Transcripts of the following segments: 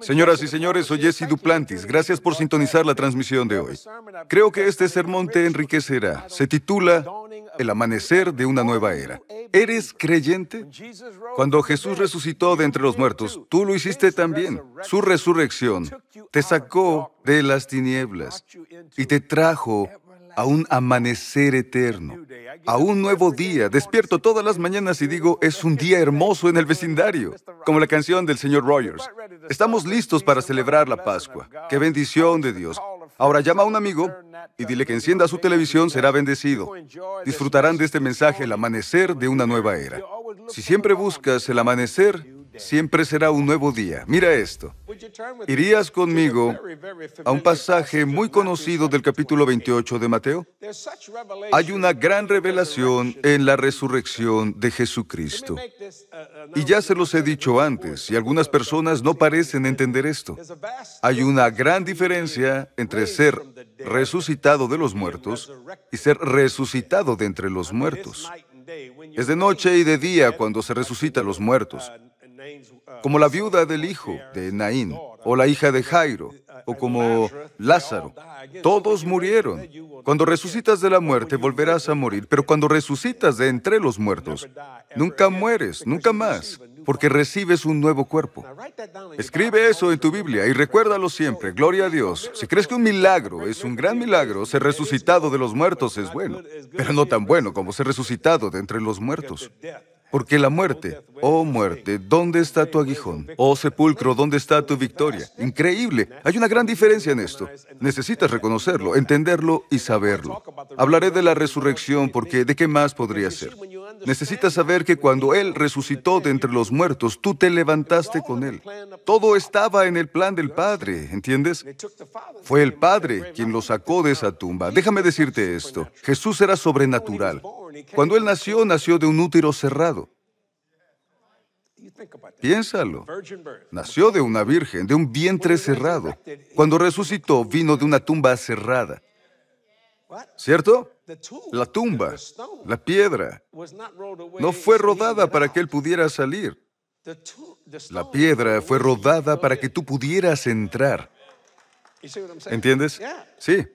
Señoras y señores, soy Jesse Duplantis. Gracias por sintonizar la transmisión de hoy. Creo que este sermón te enriquecerá. Se titula El amanecer de una nueva era. ¿Eres creyente? Cuando Jesús resucitó de entre los muertos, tú lo hiciste también. Su resurrección te sacó de las tinieblas y te trajo a un amanecer eterno, a un nuevo día. Despierto todas las mañanas y digo, es un día hermoso en el vecindario, como la canción del señor Rogers. Estamos listos para celebrar la Pascua. ¡Qué bendición de Dios! Ahora llama a un amigo y dile que encienda su televisión, será bendecido. Disfrutarán de este mensaje, el amanecer de una nueva era. Si siempre buscas el amanecer, siempre será un nuevo día. Mira esto. ¿Irías conmigo a un pasaje muy conocido del capítulo 28 de Mateo? Hay una gran revelación en la resurrección de Jesucristo. Y ya se los he dicho antes, y algunas personas no parecen entender esto. Hay una gran diferencia entre ser resucitado de los muertos y ser resucitado de entre los muertos. Es de noche y de día cuando se resucitan los muertos como la viuda del hijo de Naín, o la hija de Jairo, o como Lázaro. Todos murieron. Cuando resucitas de la muerte, volverás a morir, pero cuando resucitas de entre los muertos, nunca mueres, nunca más, porque recibes un nuevo cuerpo. Escribe eso en tu Biblia y recuérdalo siempre. Gloria a Dios. Si crees que un milagro es un gran milagro, ser resucitado de los muertos es bueno, pero no tan bueno como ser resucitado de entre los muertos. Porque la muerte, oh muerte, ¿dónde está tu aguijón? Oh sepulcro, ¿dónde está tu victoria? Increíble. Hay una gran diferencia en esto. Necesitas reconocerlo, entenderlo y saberlo. Hablaré de la resurrección porque ¿de qué más podría ser? Necesitas saber que cuando Él resucitó de entre los muertos, tú te levantaste con Él. Todo estaba en el plan del Padre, ¿entiendes? Fue el Padre quien lo sacó de esa tumba. Déjame decirte esto. Jesús era sobrenatural. Cuando Él nació, nació de un útero cerrado. Piénsalo. Nació de una virgen, de un vientre cerrado. Cuando resucitó, vino de una tumba cerrada. ¿Cierto? La tumba, la piedra, no fue rodada para que él pudiera salir. La piedra fue rodada para que tú pudieras entrar. ¿Entiendes? Sí.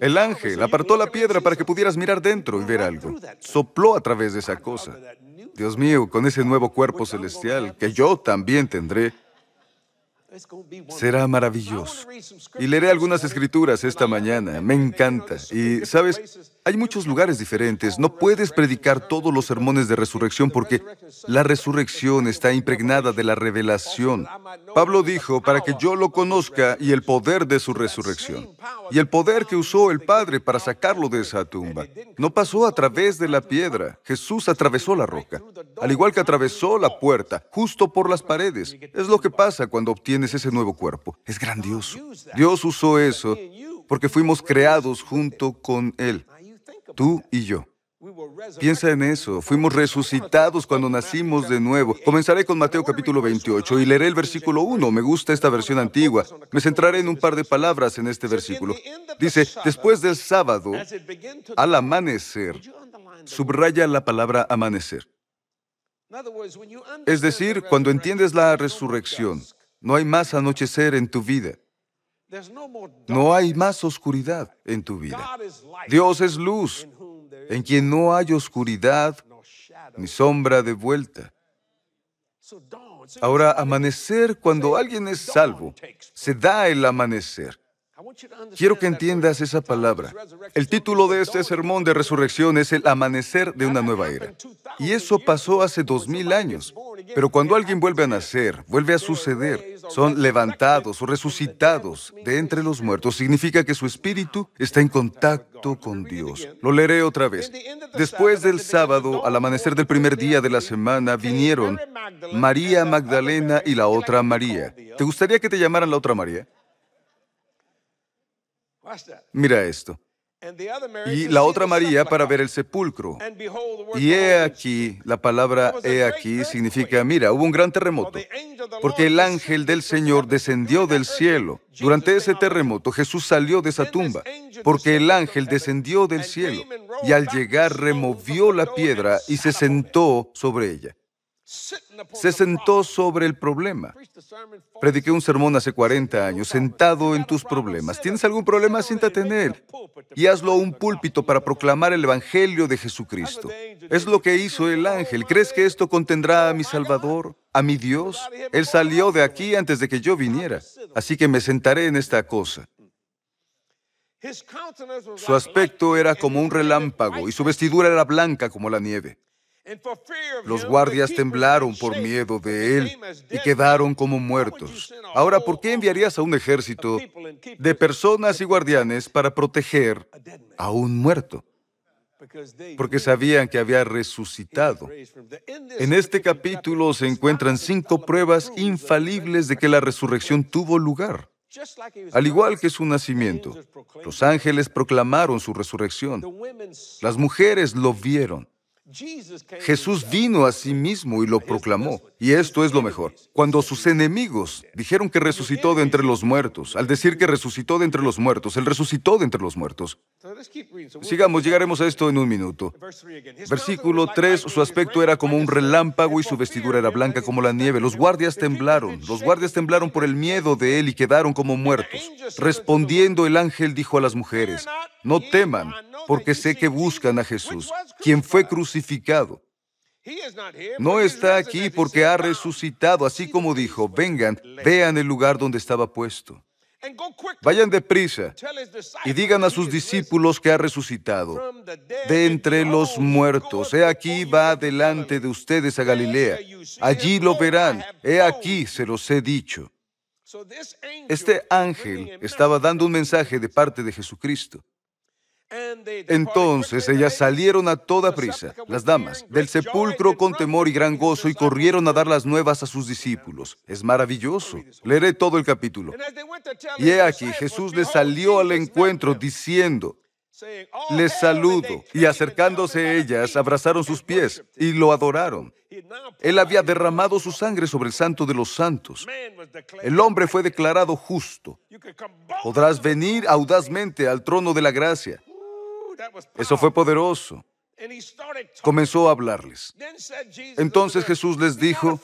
El ángel apartó la piedra para que pudieras mirar dentro y ver algo. Sopló a través de esa cosa. Dios mío, con ese nuevo cuerpo celestial que yo también tendré, Será maravilloso. Y leeré algunas escrituras esta mañana. Me encanta. Y, ¿sabes? Hay muchos lugares diferentes. No puedes predicar todos los sermones de resurrección porque la resurrección está impregnada de la revelación. Pablo dijo, para que yo lo conozca y el poder de su resurrección. Y el poder que usó el Padre para sacarlo de esa tumba. No pasó a través de la piedra. Jesús atravesó la roca. Al igual que atravesó la puerta, justo por las paredes. Es lo que pasa cuando obtienes ese nuevo cuerpo. Es grandioso. Dios usó eso porque fuimos creados junto con Él, tú y yo. Piensa en eso. Fuimos resucitados cuando nacimos de nuevo. Comenzaré con Mateo capítulo 28 y leeré el versículo 1. Me gusta esta versión antigua. Me centraré en un par de palabras en este versículo. Dice, después del sábado, al amanecer, subraya la palabra amanecer. Es decir, cuando entiendes la resurrección, no hay más anochecer en tu vida. No hay más oscuridad en tu vida. Dios es luz, en quien no hay oscuridad ni sombra de vuelta. Ahora, amanecer, cuando alguien es salvo, se da el amanecer. Quiero que entiendas esa palabra. El título de este sermón de resurrección es El amanecer de una nueva era. Y eso pasó hace dos mil años. Pero cuando alguien vuelve a nacer, vuelve a suceder, son levantados o resucitados de entre los muertos, significa que su espíritu está en contacto con Dios. Lo leeré otra vez. Después del sábado, al amanecer del primer día de la semana, vinieron María Magdalena y la otra María. ¿Te gustaría que te llamaran la otra María? Mira esto. Y la otra María para ver el sepulcro. Y he aquí, la palabra he aquí significa, mira, hubo un gran terremoto, porque el ángel del Señor descendió del cielo. Durante ese terremoto Jesús salió de esa tumba, porque el ángel descendió del cielo y al llegar removió la piedra y se sentó sobre ella. Se sentó sobre el problema. Prediqué un sermón hace 40 años, sentado en tus problemas. ¿Tienes algún problema? Siéntate en él y hazlo un púlpito para proclamar el Evangelio de Jesucristo. Es lo que hizo el ángel. ¿Crees que esto contendrá a mi Salvador, a mi Dios? Él salió de aquí antes de que yo viniera, así que me sentaré en esta cosa. Su aspecto era como un relámpago y su vestidura era blanca como la nieve. Los guardias temblaron por miedo de él y quedaron como muertos. Ahora, ¿por qué enviarías a un ejército de personas y guardianes para proteger a un muerto? Porque sabían que había resucitado. En este capítulo se encuentran cinco pruebas infalibles de que la resurrección tuvo lugar. Al igual que su nacimiento, los ángeles proclamaron su resurrección. Las mujeres lo vieron. Jesús vino a sí mismo y lo proclamó. Y esto es lo mejor. Cuando sus enemigos dijeron que resucitó de entre los muertos, al decir que resucitó de entre los muertos, Él resucitó de entre los muertos. Sigamos, llegaremos a esto en un minuto. Versículo 3, su aspecto era como un relámpago y su vestidura era blanca como la nieve. Los guardias temblaron, los guardias temblaron por el miedo de Él y quedaron como muertos. Respondiendo el ángel dijo a las mujeres, no teman, porque sé que buscan a Jesús, quien fue crucificado. No está aquí porque ha resucitado, así como dijo, vengan, vean el lugar donde estaba puesto. Vayan deprisa y digan a sus discípulos que ha resucitado de entre los muertos. He aquí va delante de ustedes a Galilea. Allí lo verán. He aquí se los he dicho. Este ángel estaba dando un mensaje de parte de Jesucristo. Entonces ellas salieron a toda prisa, las damas, del sepulcro con temor y gran gozo y corrieron a dar las nuevas a sus discípulos. Es maravilloso. Leeré todo el capítulo. Y he aquí, Jesús les salió al encuentro diciendo, les saludo. Y acercándose ellas, abrazaron sus pies y lo adoraron. Él había derramado su sangre sobre el santo de los santos. El hombre fue declarado justo. Podrás venir audazmente al trono de la gracia. Eso fue poderoso. Comenzó a hablarles. Entonces Jesús les dijo,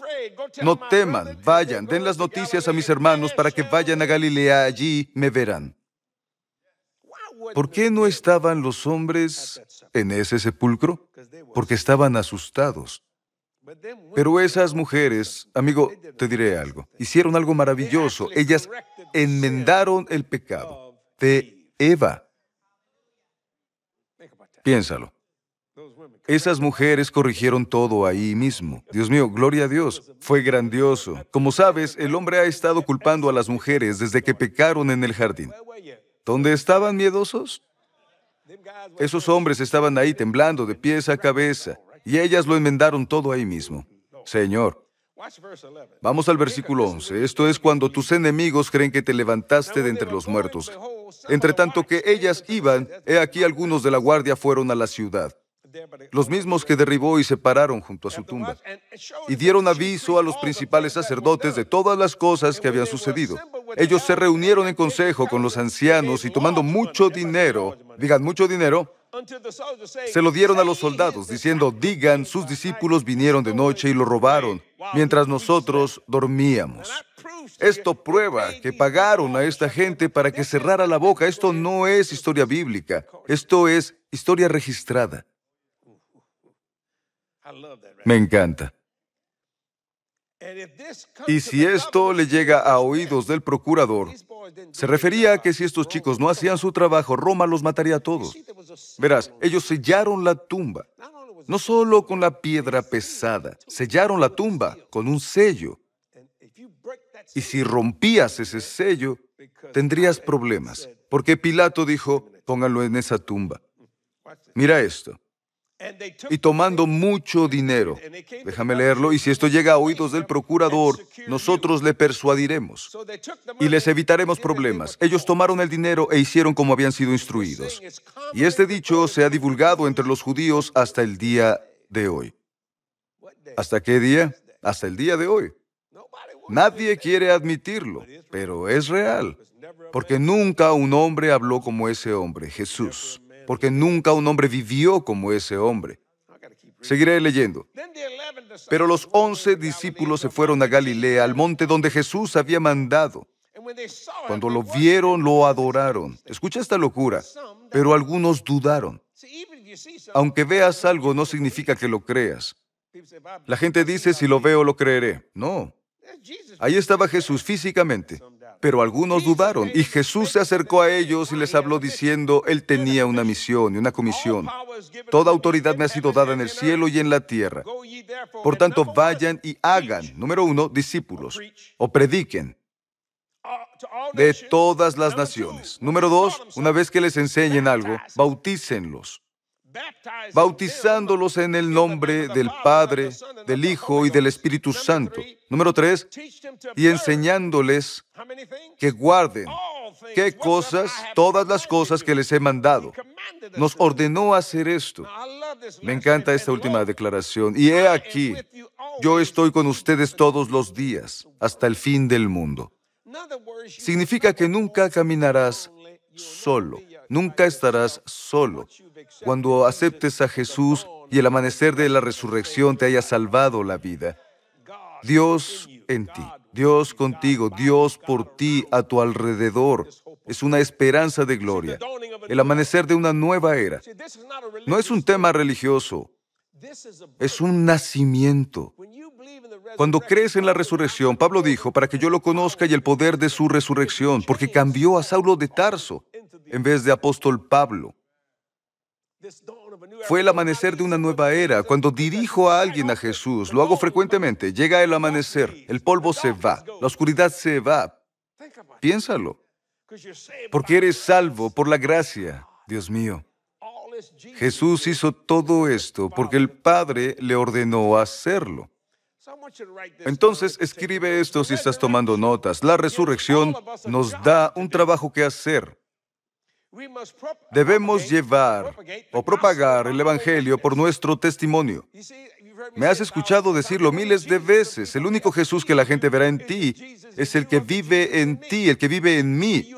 no teman, vayan, den las noticias a mis hermanos para que vayan a Galilea, allí me verán. ¿Por qué no estaban los hombres en ese sepulcro? Porque estaban asustados. Pero esas mujeres, amigo, te diré algo, hicieron algo maravilloso. Ellas enmendaron el pecado de Eva. Piénsalo. Esas mujeres corrigieron todo ahí mismo. Dios mío, gloria a Dios. Fue grandioso. Como sabes, el hombre ha estado culpando a las mujeres desde que pecaron en el jardín. ¿Dónde estaban miedosos? Esos hombres estaban ahí temblando de pies a cabeza y ellas lo enmendaron todo ahí mismo. Señor. Vamos al versículo 11. Esto es cuando tus enemigos creen que te levantaste de entre los muertos. Entre tanto que ellas iban, he aquí algunos de la guardia fueron a la ciudad, los mismos que derribó y separaron junto a su tumba, y dieron aviso a los principales sacerdotes de todas las cosas que habían sucedido. Ellos se reunieron en consejo con los ancianos y tomando mucho dinero, digan mucho dinero, se lo dieron a los soldados, diciendo, digan, sus discípulos vinieron de noche y lo robaron, mientras nosotros dormíamos. Esto prueba que pagaron a esta gente para que cerrara la boca. Esto no es historia bíblica, esto es historia registrada. Me encanta. Y si esto le llega a oídos del procurador, se refería a que si estos chicos no hacían su trabajo, Roma los mataría a todos. Verás, ellos sellaron la tumba, no solo con la piedra pesada, sellaron la tumba con un sello. Y si rompías ese sello, tendrías problemas, porque Pilato dijo, pónganlo en esa tumba. Mira esto. Y tomando mucho dinero, déjame leerlo, y si esto llega a oídos del procurador, nosotros le persuadiremos y les evitaremos problemas. Ellos tomaron el dinero e hicieron como habían sido instruidos. Y este dicho se ha divulgado entre los judíos hasta el día de hoy. ¿Hasta qué día? Hasta el día de hoy. Nadie quiere admitirlo, pero es real, porque nunca un hombre habló como ese hombre, Jesús, porque nunca un hombre vivió como ese hombre. Seguiré leyendo. Pero los once discípulos se fueron a Galilea, al monte donde Jesús había mandado. Cuando lo vieron, lo adoraron. Escucha esta locura. Pero algunos dudaron. Aunque veas algo, no significa que lo creas. La gente dice, si lo veo, lo creeré. No. Ahí estaba Jesús físicamente. Pero algunos dudaron y Jesús se acercó a ellos y les habló diciendo, Él tenía una misión y una comisión. Toda autoridad me ha sido dada en el cielo y en la tierra. Por tanto, vayan y hagan, número uno, discípulos, o prediquen de todas las naciones. Número dos, una vez que les enseñen algo, bautícenlos bautizándolos en el nombre del Padre, del Hijo y del Espíritu Santo. Número tres, y enseñándoles que guarden qué cosas, todas las cosas que les he mandado. Nos ordenó hacer esto. Me encanta esta última declaración. Y he aquí, yo estoy con ustedes todos los días, hasta el fin del mundo. Significa que nunca caminarás solo. Nunca estarás solo. Cuando aceptes a Jesús y el amanecer de la resurrección te haya salvado la vida, Dios en ti, Dios contigo, Dios por ti, a tu alrededor, es una esperanza de gloria, el amanecer de una nueva era. No es un tema religioso, es un nacimiento. Cuando crees en la resurrección, Pablo dijo, para que yo lo conozca y el poder de su resurrección, porque cambió a Saulo de Tarso en vez de apóstol Pablo. Fue el amanecer de una nueva era. Cuando dirijo a alguien a Jesús, lo hago frecuentemente. Llega el amanecer, el polvo se va, la oscuridad se va. Piénsalo. Porque eres salvo por la gracia, Dios mío. Jesús hizo todo esto porque el Padre le ordenó hacerlo. Entonces, escribe esto si estás tomando notas. La resurrección nos da un trabajo que hacer. Debemos llevar o propagar el Evangelio por nuestro testimonio. Me has escuchado decirlo miles de veces. El único Jesús que la gente verá en ti es el que vive en ti, el que vive en mí.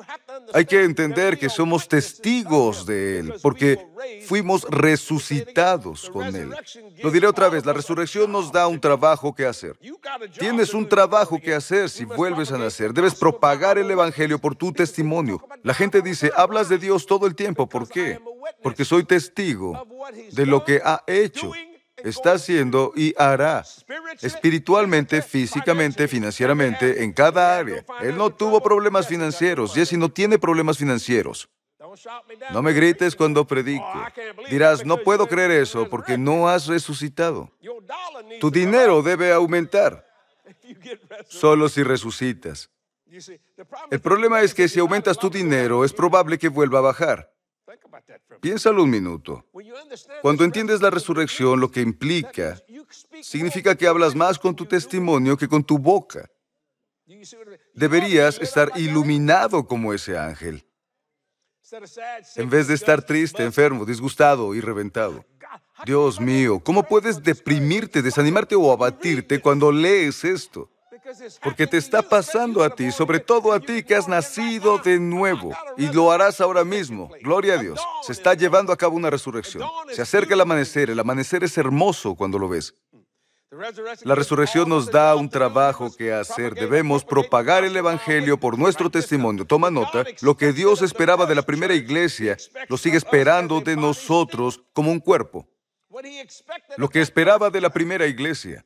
Hay que entender que somos testigos de Él, porque fuimos resucitados con Él. Lo diré otra vez, la resurrección nos da un trabajo que hacer. Tienes un trabajo que hacer si vuelves a nacer. Debes propagar el Evangelio por tu testimonio. La gente dice, hablas de Dios todo el tiempo. ¿Por qué? Porque soy testigo de lo que ha hecho está haciendo y hará espiritualmente, físicamente, financieramente, en cada área. Él no tuvo problemas financieros. Jesse no tiene problemas financieros. No me grites cuando predique. Dirás, no puedo creer eso porque no has resucitado. Tu dinero debe aumentar solo si resucitas. El problema es que si aumentas tu dinero, es probable que vuelva a bajar. Piénsalo un minuto. Cuando entiendes la resurrección, lo que implica, significa que hablas más con tu testimonio que con tu boca. Deberías estar iluminado como ese ángel, en vez de estar triste, enfermo, disgustado y reventado. Dios mío, ¿cómo puedes deprimirte, desanimarte o abatirte cuando lees esto? Porque te está pasando a ti, sobre todo a ti que has nacido de nuevo, y lo harás ahora mismo. Gloria a Dios. Se está llevando a cabo una resurrección. Se acerca el amanecer. El amanecer es hermoso cuando lo ves. La resurrección nos da un trabajo que hacer. Debemos propagar el Evangelio por nuestro testimonio. Toma nota, lo que Dios esperaba de la primera iglesia, lo sigue esperando de nosotros como un cuerpo lo que esperaba de la primera iglesia,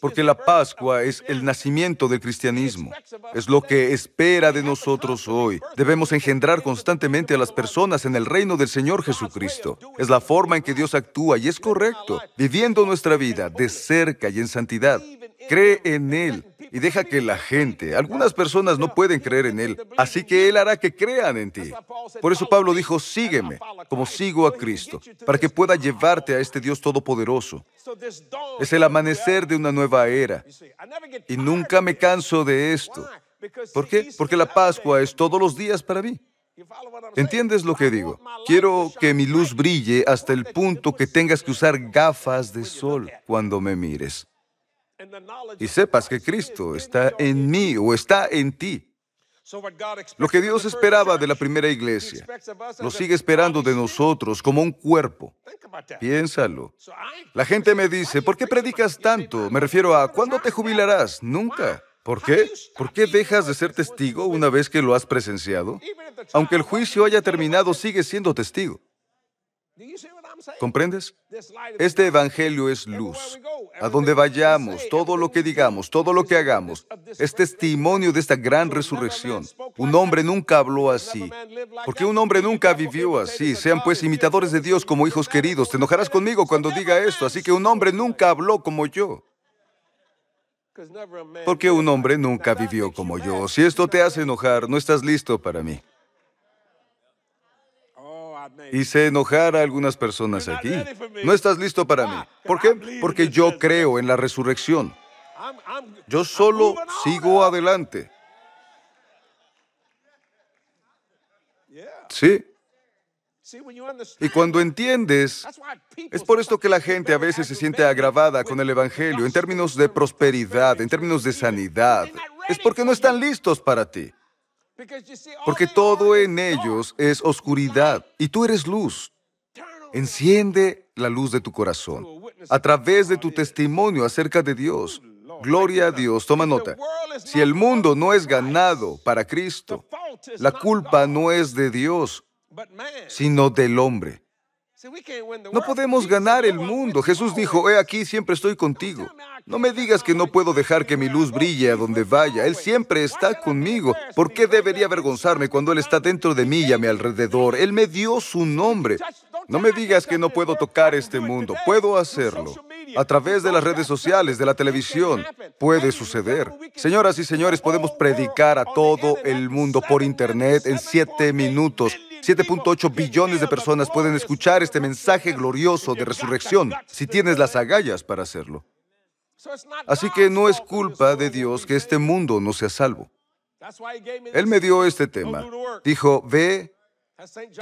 porque la Pascua es el nacimiento del cristianismo, es lo que espera de nosotros hoy. Debemos engendrar constantemente a las personas en el reino del Señor Jesucristo. Es la forma en que Dios actúa y es correcto, viviendo nuestra vida de cerca y en santidad. Cree en Él y deja que la gente, algunas personas no pueden creer en Él, así que Él hará que crean en ti. Por eso Pablo dijo, sígueme, como sigo a Cristo, para que pueda llevarte a este Dios todopoderoso. Es el amanecer de una nueva era. Y nunca me canso de esto. ¿Por qué? Porque la Pascua es todos los días para mí. ¿Entiendes lo que digo? Quiero que mi luz brille hasta el punto que tengas que usar gafas de sol cuando me mires y sepas que Cristo está en mí o está en ti. Lo que Dios esperaba de la primera iglesia, lo sigue esperando de nosotros como un cuerpo. Piénsalo. La gente me dice, ¿por qué predicas tanto? Me refiero a, ¿cuándo te jubilarás? Nunca. ¿Por qué? ¿Por qué dejas de ser testigo una vez que lo has presenciado? Aunque el juicio haya terminado, sigues siendo testigo. ¿Comprendes? Este Evangelio es luz. A donde vayamos, todo lo que digamos, todo lo que hagamos, es testimonio de esta gran resurrección. Un hombre nunca habló así. Porque un hombre nunca vivió así. Sean pues imitadores de Dios como hijos queridos. Te enojarás conmigo cuando diga esto. Así que un hombre nunca habló como yo. Porque un hombre nunca vivió como yo. Si esto te hace enojar, no estás listo para mí. Hice enojar a algunas personas aquí. No estás listo para mí. ¿Por qué? Porque yo creo en la resurrección. Yo solo sigo adelante. Sí. Y cuando entiendes, es por esto que la gente a veces se siente agravada con el Evangelio en términos de prosperidad, en términos de sanidad. Es porque no están listos para ti. Porque todo en ellos es oscuridad y tú eres luz. Enciende la luz de tu corazón a través de tu testimonio acerca de Dios. Gloria a Dios. Toma nota. Si el mundo no es ganado para Cristo, la culpa no es de Dios, sino del hombre. No podemos ganar el mundo. Jesús dijo, he aquí, siempre estoy contigo. No me digas que no puedo dejar que mi luz brille a donde vaya. Él siempre está conmigo. ¿Por qué debería avergonzarme cuando Él está dentro de mí y a mi alrededor? Él me dio su nombre. No me digas que no puedo tocar este mundo. Puedo hacerlo. A través de las redes sociales, de la televisión, puede suceder. Señoras y señores, podemos predicar a todo el mundo por Internet en siete minutos. 7.8 billones de personas pueden escuchar este mensaje glorioso de resurrección si tienes las agallas para hacerlo. Así que no es culpa de Dios que este mundo no sea salvo. Él me dio este tema. Dijo, ve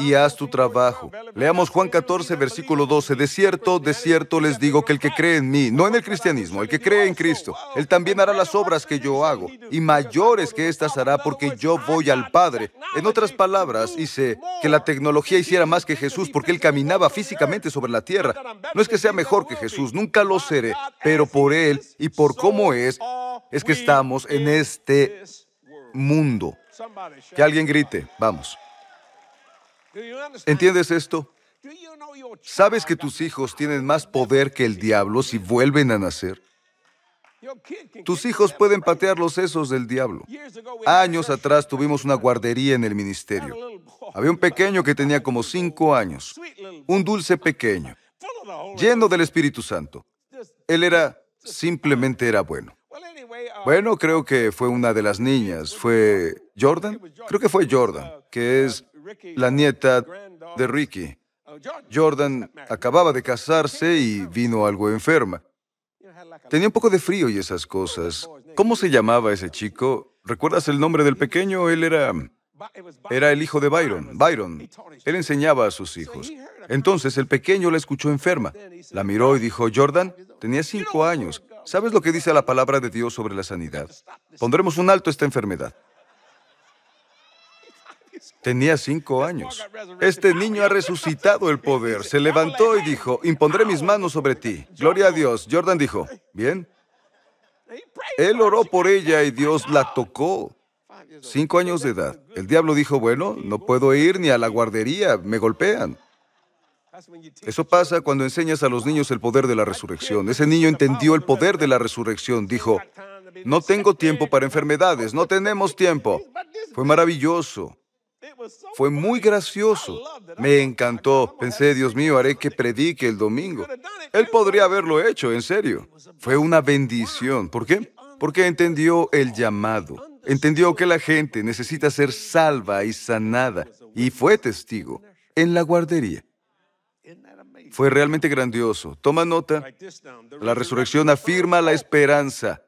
y haz tu trabajo. Leamos Juan 14, versículo 12. De cierto, de cierto les digo que el que cree en mí, no en el cristianismo, el que cree en Cristo, él también hará las obras que yo hago, y mayores que éstas hará porque yo voy al Padre. En otras palabras, hice que la tecnología hiciera más que Jesús porque él caminaba físicamente sobre la tierra. No es que sea mejor que Jesús, nunca lo seré, pero por él y por cómo es, es que estamos en este mundo. Que alguien grite, vamos. ¿Entiendes esto? ¿Sabes que tus hijos tienen más poder que el diablo si vuelven a nacer? Tus hijos pueden patear los sesos del diablo. Años atrás tuvimos una guardería en el ministerio. Había un pequeño que tenía como cinco años, un dulce pequeño, lleno del Espíritu Santo. Él era, simplemente era bueno. Bueno, creo que fue una de las niñas. ¿Fue Jordan? Creo que fue Jordan, que es la nieta de Ricky. Jordan acababa de casarse y vino algo enferma. Tenía un poco de frío y esas cosas. ¿Cómo se llamaba ese chico? ¿Recuerdas el nombre del pequeño? Él era... Era el hijo de Byron. Byron. Él enseñaba a sus hijos. Entonces el pequeño la escuchó enferma. La miró y dijo, Jordan, tenía cinco años. ¿Sabes lo que dice la palabra de Dios sobre la sanidad? Pondremos un alto a esta enfermedad. Tenía cinco años. Este niño ha resucitado el poder. Se levantó y dijo, impondré mis manos sobre ti. Gloria a Dios. Jordan dijo, bien. Él oró por ella y Dios la tocó. Cinco años de edad. El diablo dijo, bueno, no puedo ir ni a la guardería, me golpean. Eso pasa cuando enseñas a los niños el poder de la resurrección. Ese niño entendió el poder de la resurrección. Dijo, no tengo tiempo para enfermedades, no tenemos tiempo. Fue maravilloso. Fue muy gracioso. Me encantó. Pensé, Dios mío, haré que predique el domingo. Él podría haberlo hecho, en serio. Fue una bendición. ¿Por qué? Porque entendió el llamado. Entendió que la gente necesita ser salva y sanada. Y fue testigo en la guardería. Fue realmente grandioso. Toma nota. La resurrección afirma la esperanza.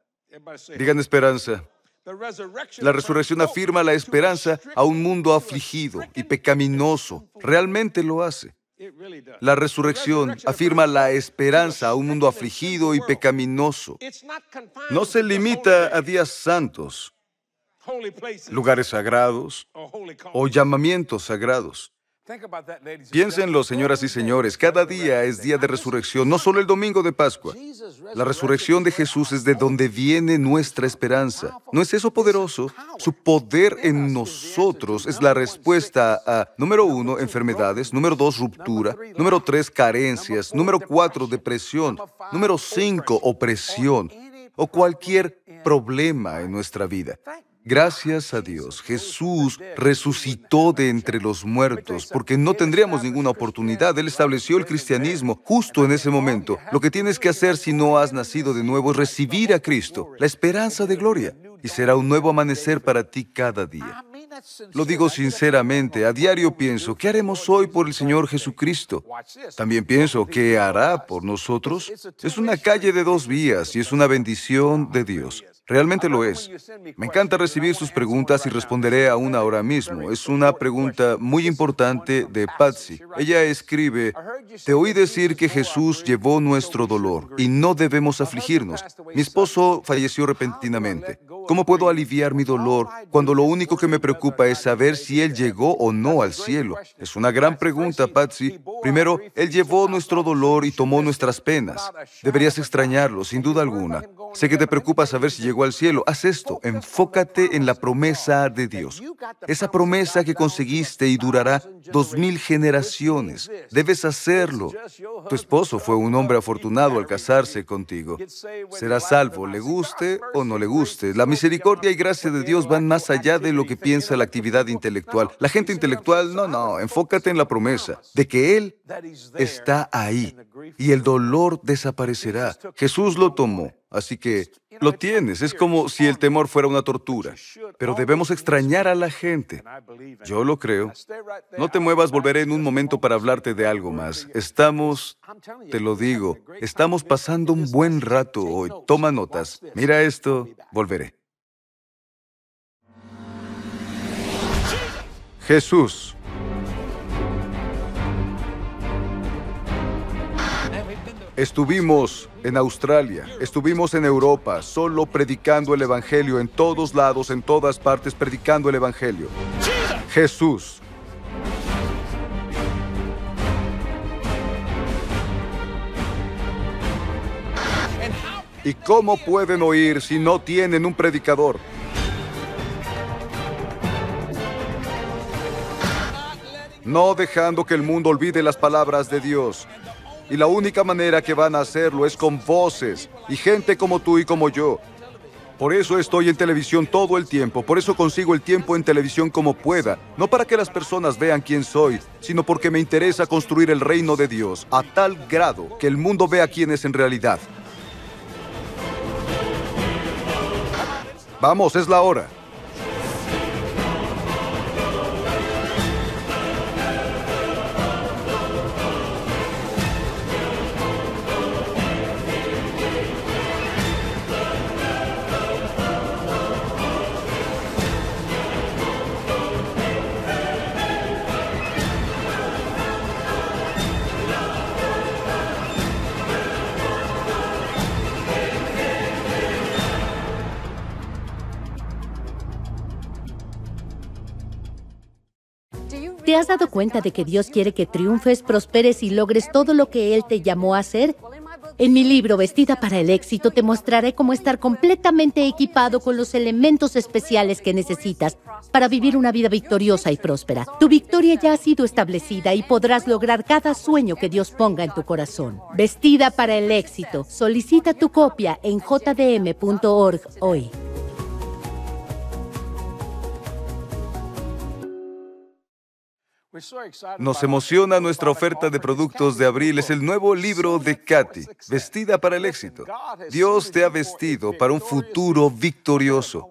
Digan esperanza. La resurrección afirma la esperanza a un mundo afligido y pecaminoso. Realmente lo hace. La resurrección afirma la esperanza a un mundo afligido y pecaminoso. No se limita a días santos. lugares sagrados o llamamientos sagrados. Piénsenlo, señoras y señores, cada día es día de resurrección, no solo el domingo de Pascua. La resurrección de Jesús es de donde viene nuestra esperanza. ¿No es eso poderoso? Su poder en nosotros es la respuesta a, número uno, enfermedades, número dos, ruptura, número tres, carencias, número cuatro, depresión, número cinco, opresión o cualquier problema en nuestra vida. Gracias a Dios, Jesús resucitó de entre los muertos porque no tendríamos ninguna oportunidad. Él estableció el cristianismo justo en ese momento. Lo que tienes que hacer si no has nacido de nuevo es recibir a Cristo, la esperanza de gloria, y será un nuevo amanecer para ti cada día. Lo digo sinceramente, a diario pienso, ¿qué haremos hoy por el Señor Jesucristo? También pienso, ¿qué hará por nosotros? Es una calle de dos vías y es una bendición de Dios. Realmente lo es. Me encanta recibir sus preguntas y responderé a una ahora mismo. Es una pregunta muy importante de Patsy. Ella escribe, te oí decir que Jesús llevó nuestro dolor y no debemos afligirnos. Mi esposo falleció repentinamente. ¿Cómo puedo aliviar mi dolor cuando lo único que me preocupa es saber si Él llegó o no al cielo? Es una gran pregunta, Patsy. Primero, Él llevó nuestro dolor y tomó nuestras penas. Deberías extrañarlo, sin duda alguna. Sé que te preocupa saber si llegó al cielo. Haz esto, enfócate en la promesa de Dios. Esa promesa que conseguiste y durará dos mil generaciones. Debes hacerlo. Tu esposo fue un hombre afortunado al casarse contigo. Será salvo, le guste o no le guste. Misericordia y gracia de Dios van más allá de lo que piensa la actividad intelectual. La gente intelectual, no, no, enfócate en la promesa de que Él está ahí y el dolor desaparecerá. Jesús lo tomó. Así que lo tienes, es como si el temor fuera una tortura, pero debemos extrañar a la gente. Yo lo creo. No te muevas, volveré en un momento para hablarte de algo más. Estamos, te lo digo, estamos pasando un buen rato hoy. Toma notas. Mira esto, volveré. Jesús Estuvimos en Australia, estuvimos en Europa, solo predicando el Evangelio en todos lados, en todas partes, predicando el Evangelio. Jesús. ¿Y cómo pueden oír si no tienen un predicador? No dejando que el mundo olvide las palabras de Dios. Y la única manera que van a hacerlo es con voces y gente como tú y como yo. Por eso estoy en televisión todo el tiempo, por eso consigo el tiempo en televisión como pueda, no para que las personas vean quién soy, sino porque me interesa construir el reino de Dios a tal grado que el mundo vea quién es en realidad. Vamos, es la hora. ¿Te has dado cuenta de que Dios quiere que triunfes, prosperes y logres todo lo que Él te llamó a hacer? En mi libro Vestida para el éxito te mostraré cómo estar completamente equipado con los elementos especiales que necesitas para vivir una vida victoriosa y próspera. Tu victoria ya ha sido establecida y podrás lograr cada sueño que Dios ponga en tu corazón. Vestida para el éxito. Solicita tu copia en jdm.org hoy. Nos emociona nuestra oferta de productos de abril. Es el nuevo libro de Katy, Vestida para el éxito. Dios te ha vestido para un futuro victorioso.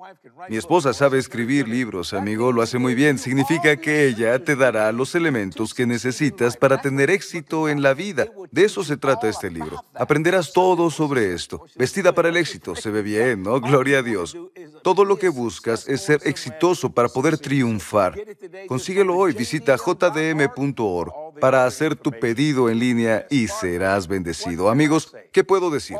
Mi esposa sabe escribir libros, amigo, lo hace muy bien. Significa que ella te dará los elementos que necesitas para tener éxito en la vida. De eso se trata este libro. Aprenderás todo sobre esto. Vestida para el éxito. Se ve bien, ¿no? Gloria a Dios. Todo lo que buscas es ser exitoso para poder triunfar. Consíguelo hoy. Visita jdm.org para hacer tu pedido en línea y serás bendecido. Amigos, ¿qué puedo decir?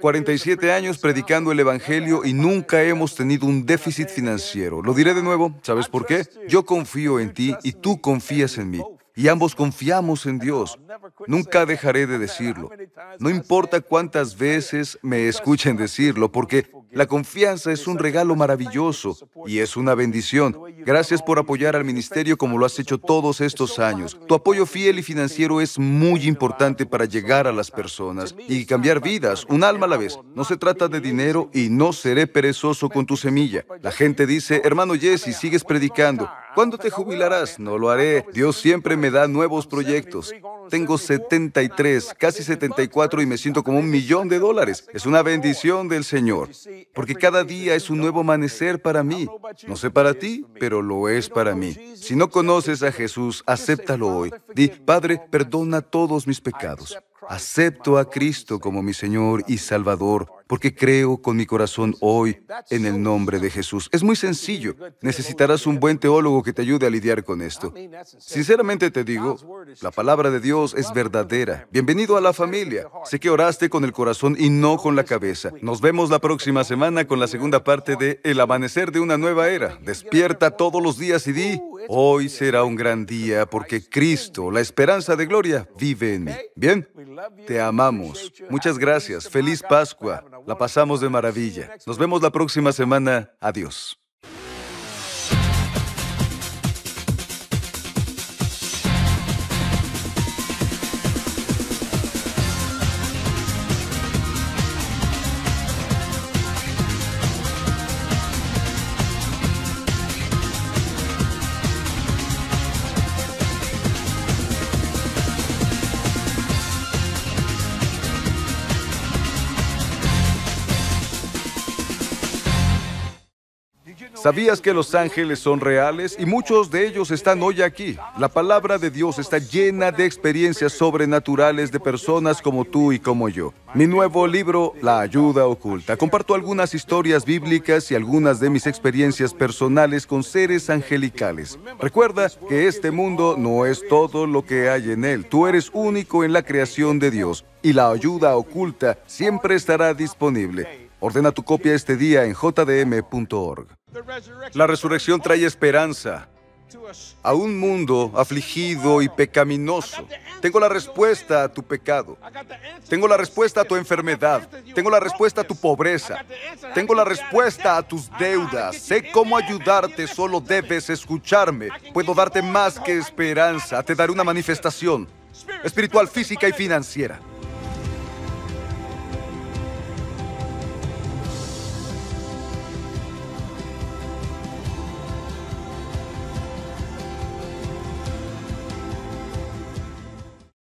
47 años predicando el Evangelio y nunca hemos tenido un déficit financiero. Lo diré de nuevo. ¿Sabes por qué? Yo confío en ti y tú confías en mí y ambos confiamos en Dios. Nunca dejaré de decirlo. No importa cuántas veces me escuchen decirlo, porque la confianza es un regalo maravilloso y es una bendición. Gracias por apoyar al ministerio como lo has hecho todos estos años. Tu apoyo fiel y financiero es muy importante para llegar a las personas y cambiar vidas, un alma a la vez. No se trata de dinero y no seré perezoso con tu semilla. La gente dice, hermano Jesse, sigues predicando. ¿Cuándo te jubilarás? No lo haré. Dios siempre me da nuevos proyectos. Tengo 73, casi 74 y me siento como un millón de dólares. Es una bendición del Señor, porque cada día es un nuevo amanecer para mí. No sé para ti, pero lo es para mí. Si no conoces a Jesús, acéptalo hoy. Di, Padre, perdona todos mis pecados. Acepto a Cristo como mi Señor y Salvador porque creo con mi corazón hoy en el nombre de Jesús. Es muy sencillo. Necesitarás un buen teólogo que te ayude a lidiar con esto. Sinceramente te digo, la palabra de Dios es verdadera. Bienvenido a la familia. Sé que oraste con el corazón y no con la cabeza. Nos vemos la próxima semana con la segunda parte de El amanecer de una nueva era. Despierta todos los días y di, hoy será un gran día porque Cristo, la esperanza de gloria, vive en mí. Bien, te amamos. Muchas gracias. Feliz Pascua. La pasamos de maravilla. Nos vemos la próxima semana. Adiós. ¿Sabías que los ángeles son reales? Y muchos de ellos están hoy aquí. La palabra de Dios está llena de experiencias sobrenaturales de personas como tú y como yo. Mi nuevo libro, La Ayuda Oculta, comparto algunas historias bíblicas y algunas de mis experiencias personales con seres angelicales. Recuerda que este mundo no es todo lo que hay en él. Tú eres único en la creación de Dios y la ayuda oculta siempre estará disponible. Ordena tu copia este día en jdm.org. La resurrección trae esperanza a un mundo afligido y pecaminoso. Tengo la respuesta a tu pecado. Tengo la respuesta a tu enfermedad. Tengo la respuesta a tu pobreza. Tengo la respuesta a tus deudas. Sé cómo ayudarte, solo debes escucharme. Puedo darte más que esperanza. Te daré una manifestación espiritual, física y financiera.